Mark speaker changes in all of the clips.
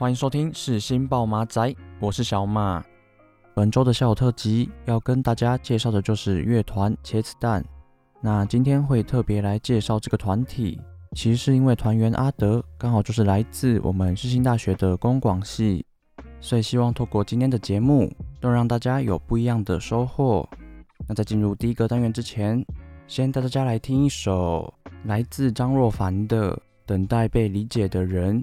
Speaker 1: 欢迎收听世新报马仔，我是小马。本周的小特辑要跟大家介绍的就是乐团茄子蛋。那今天会特别来介绍这个团体，其实是因为团员阿德刚好就是来自我们世新大学的公广系，所以希望透过今天的节目，都让大家有不一样的收获。那在进入第一个单元之前，先带大家来听一首来自张若凡的《等待被理解的人》。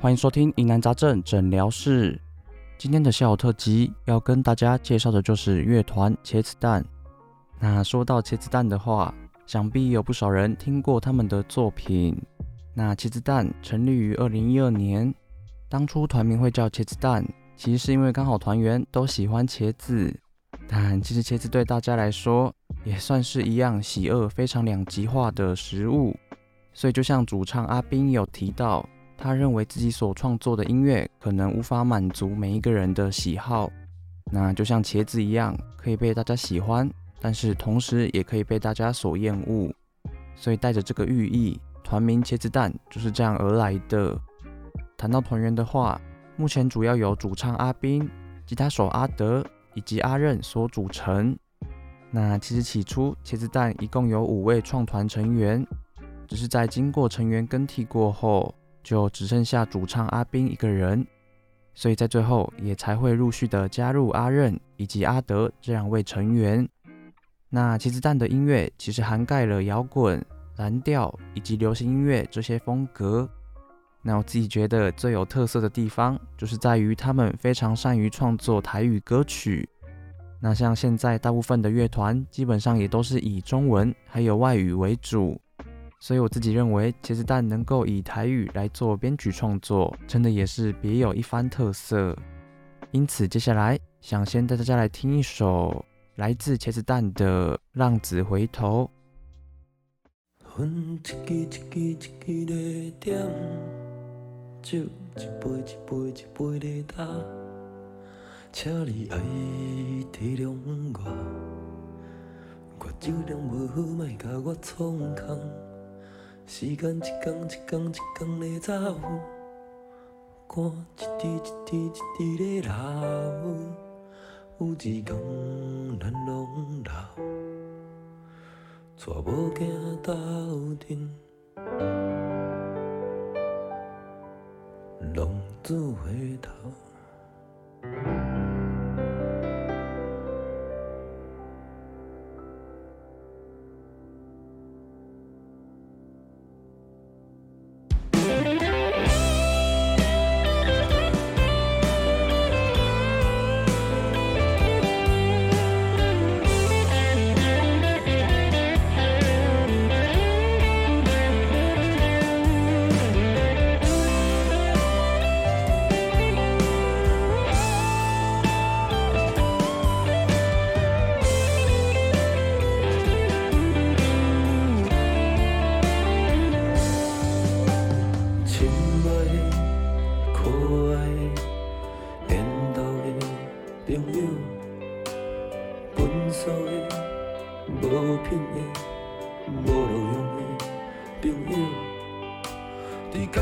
Speaker 1: 欢迎收听疑难杂症诊疗室。今天的下午特辑要跟大家介绍的就是乐团茄子蛋。那说到茄子蛋的话，想必有不少人听过他们的作品。那茄子蛋成立于二零一二年，当初团名会叫茄子蛋，其实是因为刚好团员都喜欢茄子。但其实茄子对大家来说也算是一样喜恶非常两极化的食物，所以就像主唱阿斌有提到。他认为自己所创作的音乐可能无法满足每一个人的喜好，那就像茄子一样，可以被大家喜欢，但是同时也可以被大家所厌恶。所以带着这个寓意，团名茄子蛋就是这样而来的。谈到团员的话，目前主要由主唱阿斌、吉他手阿德以及阿任所组成。那其实起初茄子蛋一共有五位创团成员，只是在经过成员更替过后。就只剩下主唱阿斌一个人，所以在最后也才会陆续的加入阿任以及阿德这两位成员。那茄子蛋的音乐其实涵盖了摇滚、蓝调以及流行音乐这些风格。那我自己觉得最有特色的地方，就是在于他们非常善于创作台语歌曲。那像现在大部分的乐团，基本上也都是以中文还有外语为主。所以我自己认为，茄子蛋能够以台语来做编曲创作，真的也是别有一番特色。因此，接下来想先带大家来听一首来自茄子蛋的《浪子回头》。
Speaker 2: 时间一天一天一天的走，汗一滴一滴一滴的流，有一天咱拢老，带某囝斗阵，浪子回头。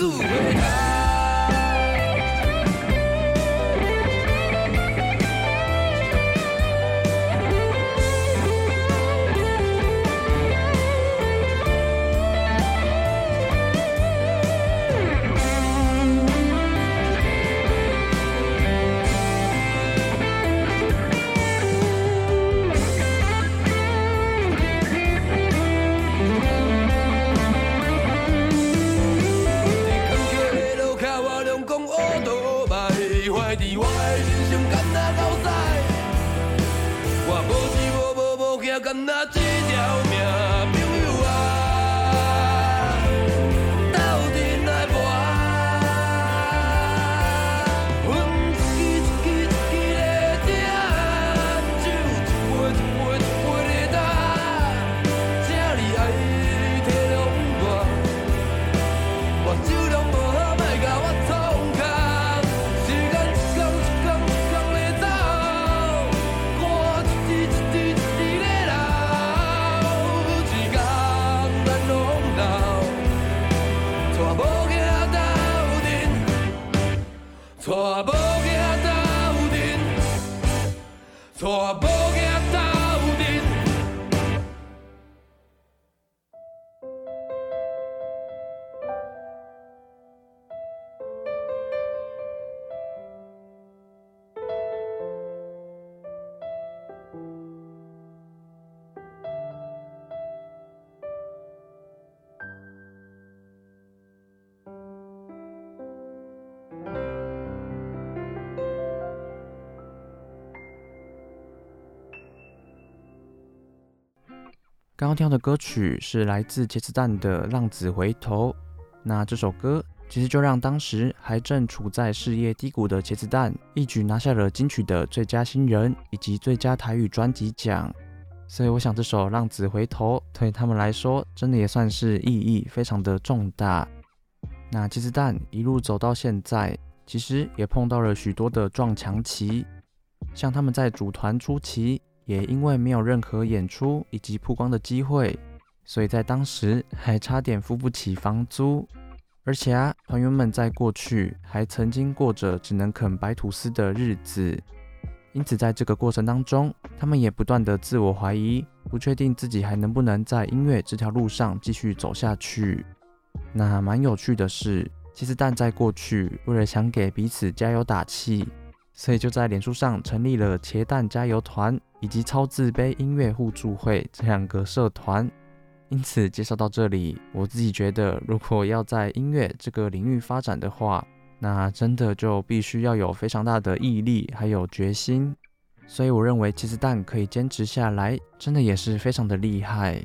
Speaker 2: Zubehör.
Speaker 1: 刚刚听到的歌曲是来自茄子蛋的《浪子回头》。那这首歌其实就让当时还正处在事业低谷的茄子蛋一举拿下了金曲的最佳新人以及最佳台语专辑奖。所以我想这首《浪子回头》对他们来说真的也算是意义非常的重大。那茄子蛋一路走到现在，其实也碰到了许多的撞墙期，像他们在组团初期。也因为没有任何演出以及曝光的机会，所以在当时还差点付不起房租。而且啊，团员们在过去还曾经过着只能啃白吐司的日子，因此在这个过程当中，他们也不断的自我怀疑，不确定自己还能不能在音乐这条路上继续走下去。那蛮有趣的是，其实但在过去为了想给彼此加油打气。所以就在脸书上成立了茄蛋加油团以及超自卑音乐互助会这两个社团。因此介绍到这里，我自己觉得，如果要在音乐这个领域发展的话，那真的就必须要有非常大的毅力还有决心。所以我认为茄子蛋可以坚持下来，真的也是非常的厉害。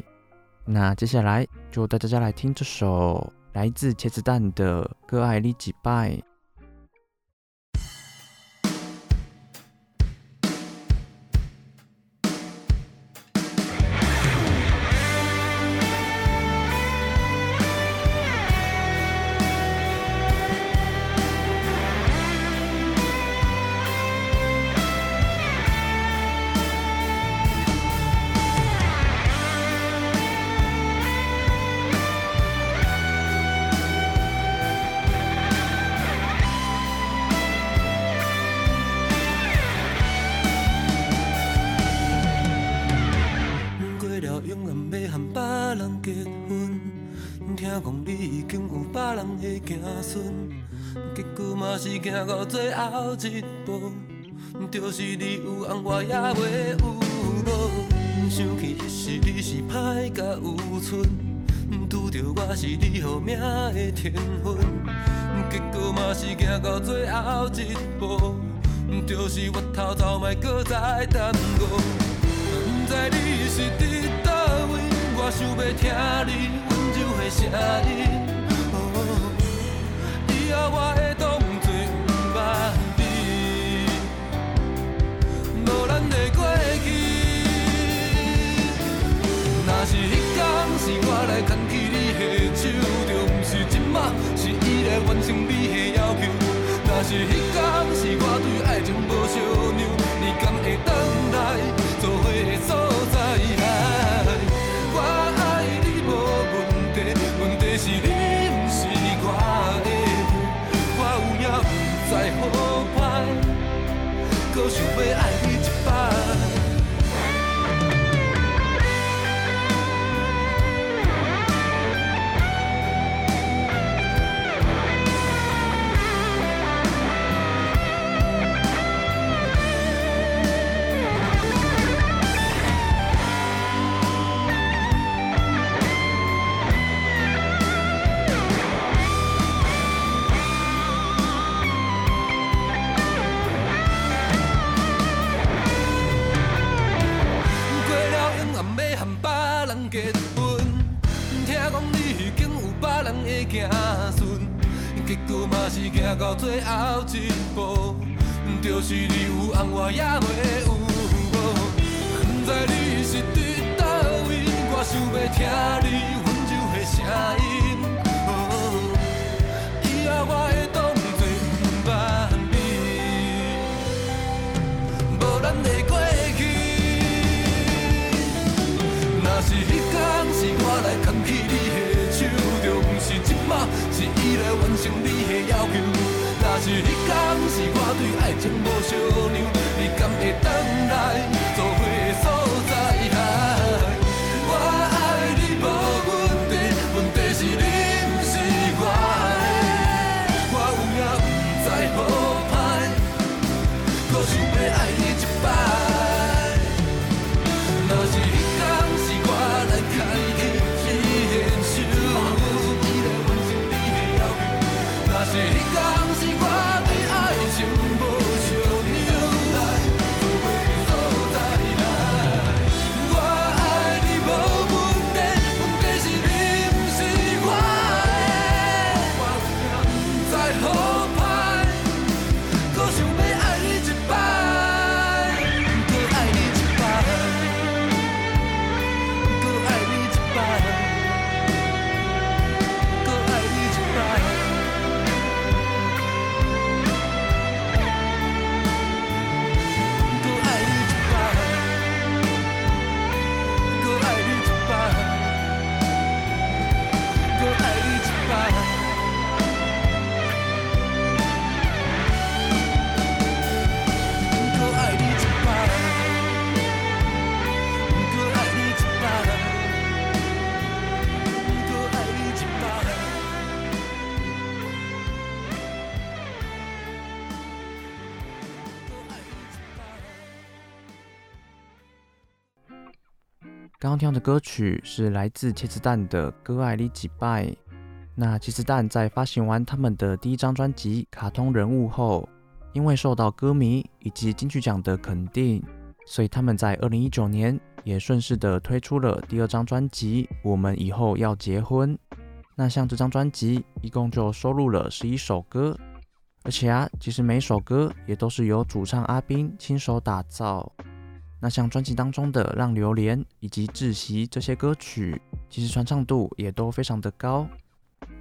Speaker 1: 那接下来就带大家来听这首来自茄子蛋的《阁爱
Speaker 2: 人结婚，听讲你一摆》。行到最后一步，就是你有红我也袂有无。想起彼时你是歹甲有寸，拄着我是你好命的天份。结果嘛是行到最后一步，就是我头头莫搁再耽误。不知你是，我想要听你温柔的声音。以后我会当。无咱的过去，若是迄天是我来牵起你的手，就毋是今仔，是伊来完成你的要求。若是迄天是我对爱情无相让，你敢会回来做伙是你有红我也袂有无。不知你是伫倒位，我想要听你温柔的声音。以后我会当作毋捌你，无咱的过去。若是迄天是我来牵起你的手，就不是今仔，是伊来完成你的要求。若是迄天是你敢会回来做伙的所在？我爱你无问题，问题是你不是我的，我有影不知好歹，阁想要爱你一摆。若是迄天是我来牵你的手，若是迄天。我
Speaker 1: 刚刚听的歌曲是来自茄子蛋的《歌爱你几拜》。那茄子蛋在发行完他们的第一张专辑《卡通人物》后，因为受到歌迷以及金曲奖的肯定，所以他们在二零一九年也顺势的推出了第二张专辑《我们以后要结婚》。那像这张专辑一共就收录了十一首歌，而且啊，其实每首歌也都是由主唱阿斌亲手打造。那像专辑当中的《让榴莲》以及《窒息》这些歌曲，其实传唱度也都非常的高。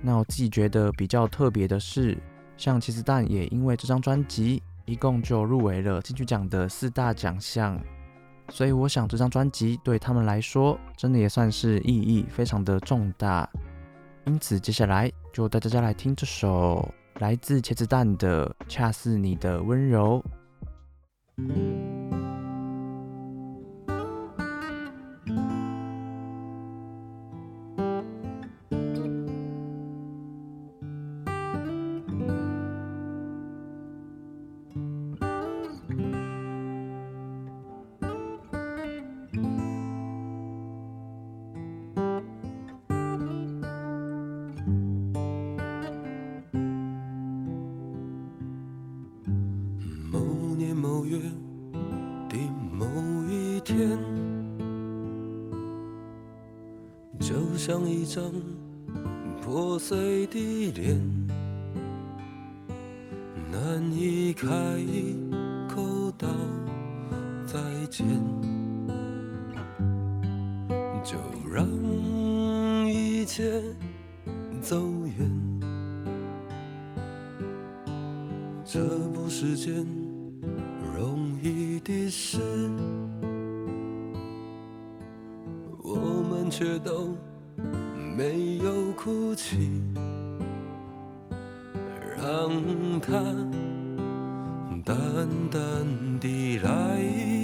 Speaker 1: 那我自己觉得比较特别的是，像茄子蛋也因为这张专辑，一共就入围了金曲奖的四大奖项，所以我想这张专辑对他们来说，真的也算是意义非常的重大。因此，接下来就带大家来听这首来自茄子蛋的《恰似你的温柔》。
Speaker 2: 再见就让一切走远。这不是件容易的事。我们却都没有哭泣让它淡淡地来。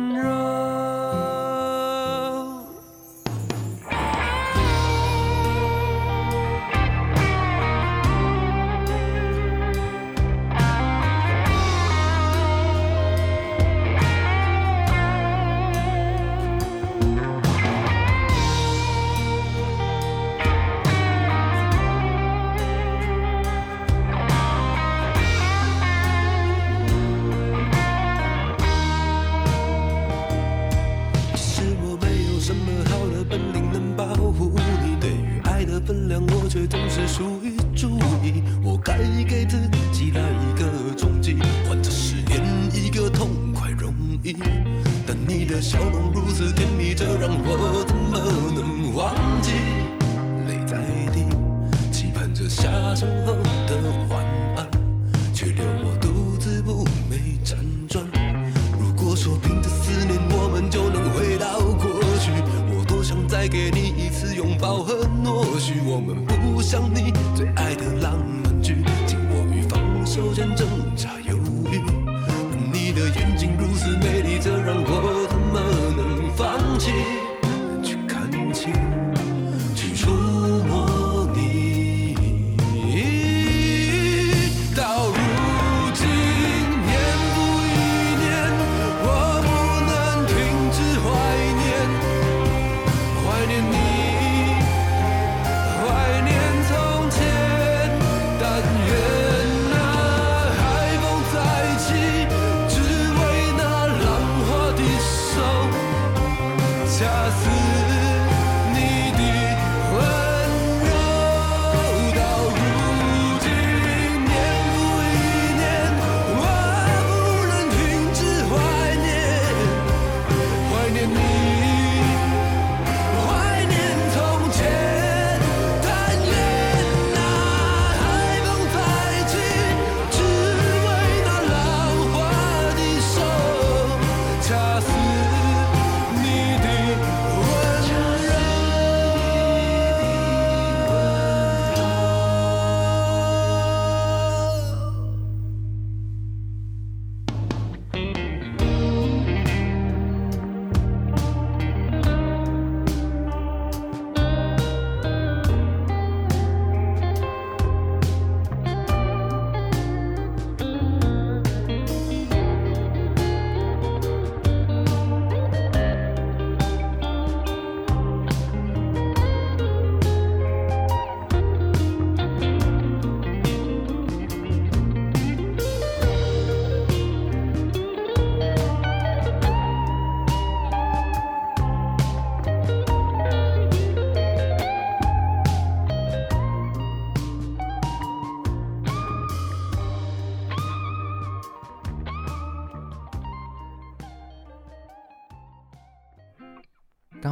Speaker 2: 下次。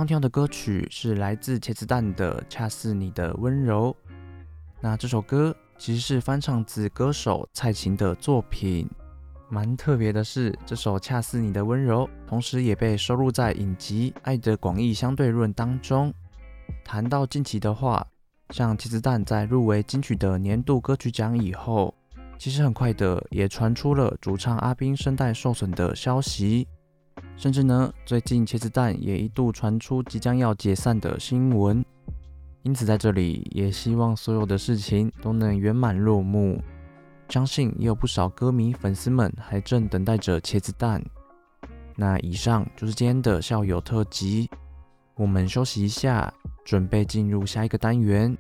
Speaker 1: 听到的歌曲是来自茄子蛋的《恰似你的温柔》。那这首歌其实是翻唱自歌手蔡琴的作品。蛮特别的是，这首《恰似你的温柔》同时也被收录在影集《爱的广义相对论》当中。谈到近期的话，像茄子蛋在入围金曲的年度歌曲奖以后，其实很快的也传出了主唱阿斌声带受损的消息。甚至呢，最近茄子蛋也一度传出即将要解散的新闻，因此在这里也希望所有的事情都能圆满落幕。相信也有不少歌迷粉丝们还正等待着茄子蛋。那以上就是今天的校友特辑，我们休息一下，准备进入下一个单元。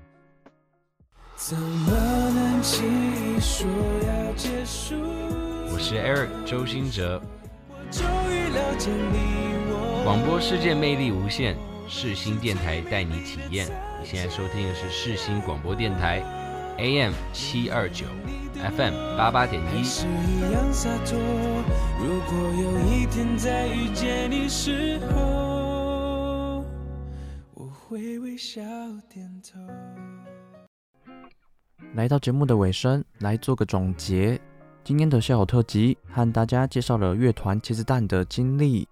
Speaker 3: 怎么能轻易说要结束？我是 Eric
Speaker 4: 周兴哲。
Speaker 3: 广播世
Speaker 4: 界魅力无限，世新电台带你体验。你现在收听的是世新广播电台，AM 七二九，FM 八八点一。
Speaker 3: 如果有一天再遇见你时候，我会微笑点头。
Speaker 1: 来到节目的尾声，来做个总结。今天的笑友特辑和大家介绍了乐团茄子蛋的经历，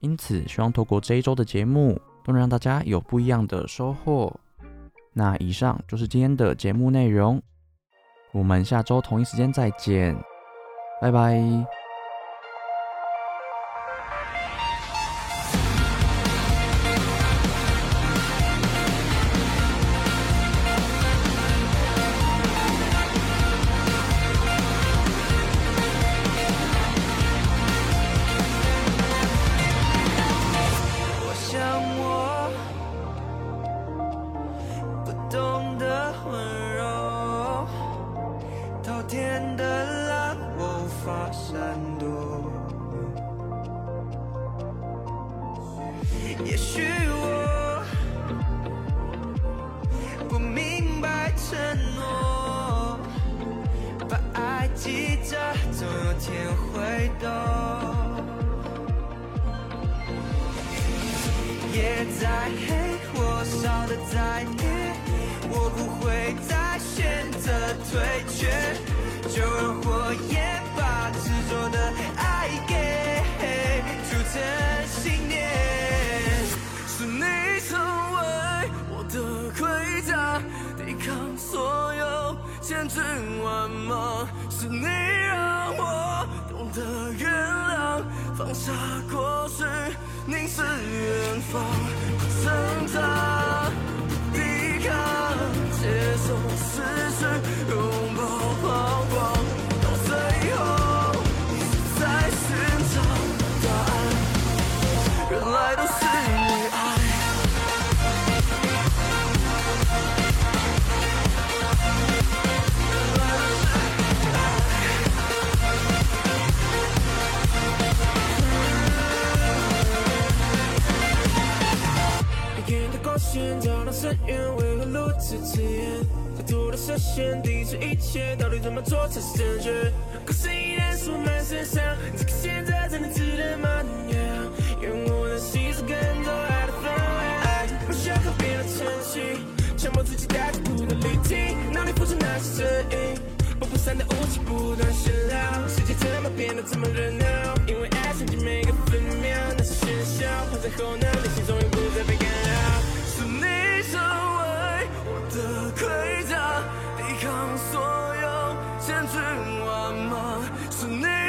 Speaker 1: 因此希望透过这一周的节目，都能让大家有不一样的收获。那以上就是今天的节目内容，我们下周同一时间再见，拜拜。
Speaker 5: 也许我，不明白承诺，把爱记着，总有天会懂。夜再黑，我烧的再烈，我不会再选择退却，就让火焰把执着的爱给铸成。所有千军万马，是你让我懂得原谅，放下过去，凝视远方，挣扎、抵抗、接受。
Speaker 6: 到底怎么做才是正确？故事依然是满身上，这个现在真的值得吗？用我的心思跟着爱的氛围，不需要和别人成戏，强迫自己带着孤独滤镜，脑里浮出那些声音，不不散的雾气不断喧闹，世界怎么变得这么热闹？因为爱曾经每个分秒，那些喧嚣化在后脑。
Speaker 5: listening.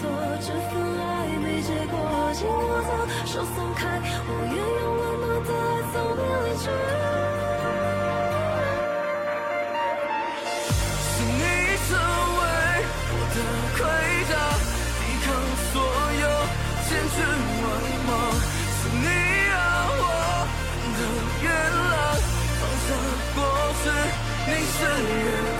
Speaker 7: 错，这份爱没结果。紧握着手松开，我愿用温暖的爱送你离去。
Speaker 5: 是你成为我的盔甲，抵抗所有千军万马。是你让我的月亮放下过去。凝视远方，